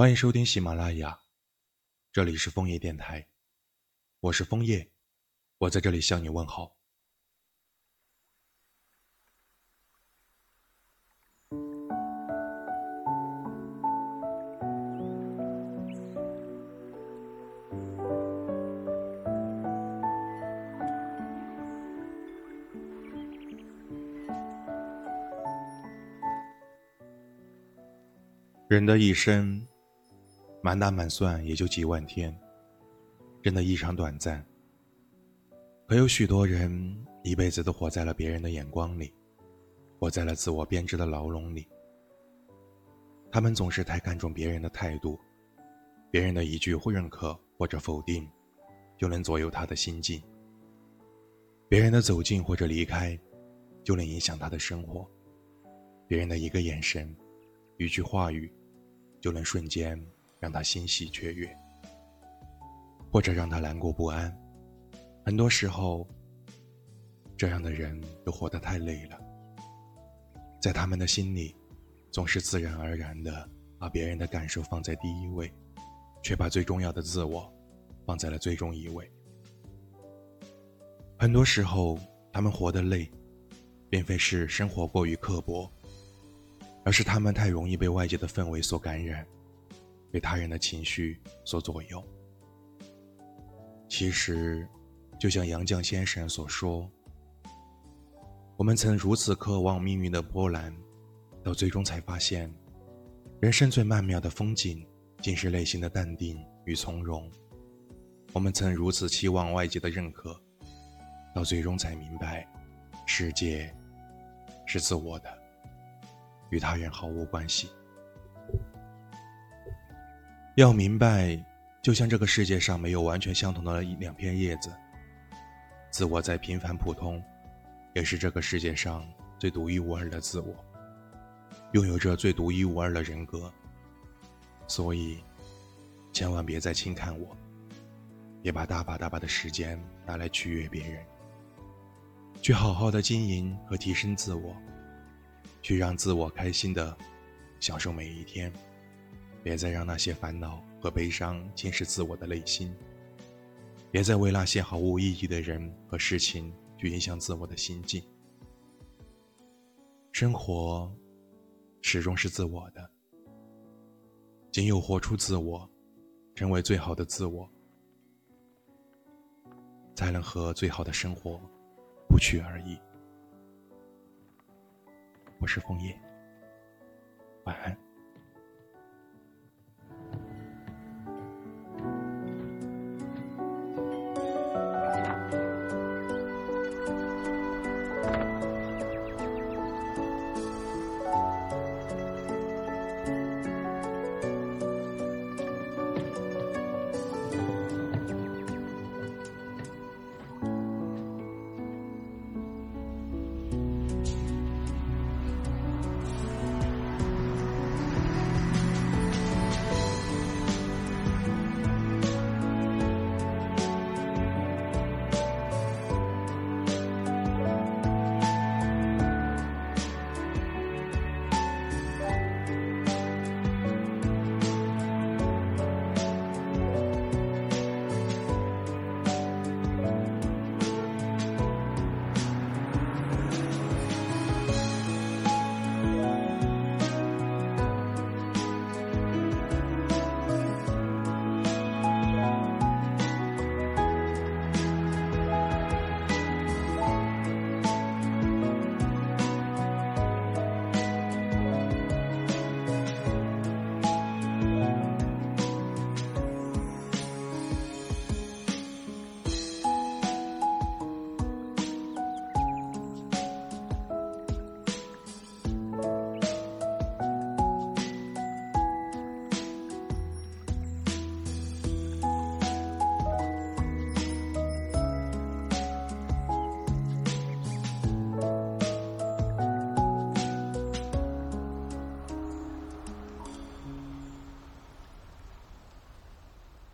欢迎收听喜马拉雅，这里是枫叶电台，我是枫叶，我在这里向你问好。人的一生。满打满算也就几万天，真的异常短暂。可有许多人一辈子都活在了别人的眼光里，活在了自我编织的牢笼里。他们总是太看重别人的态度，别人的一句或认可或者否定，就能左右他的心境。别人的走近或者离开，就能影响他的生活。别人的一个眼神，一句话语，就能瞬间。让他欣喜雀跃，或者让他难过不安。很多时候，这样的人都活得太累了。在他们的心里，总是自然而然的把别人的感受放在第一位，却把最重要的自我放在了最终一位。很多时候，他们活得累，并非是生活过于刻薄，而是他们太容易被外界的氛围所感染。被他人的情绪所左右。其实，就像杨绛先生所说：“我们曾如此渴望命运的波澜，到最终才发现，人生最曼妙的风景，竟是内心的淡定与从容。我们曾如此期望外界的认可，到最终才明白，世界是自我的，与他人毫无关系。”要明白，就像这个世界上没有完全相同的两片叶子。自我再平凡普通，也是这个世界上最独一无二的自我，拥有着最独一无二的人格。所以，千万别再轻看我，别把大把大把的时间拿来取悦别人，去好好的经营和提升自我，去让自我开心的享受每一天。别再让那些烦恼和悲伤侵蚀自我的内心，别再为那些毫无意义的人和事情去影响自我的心境。生活始终是自我的，仅有活出自我，成为最好的自我，才能和最好的生活不期而遇。我是枫叶，晚安。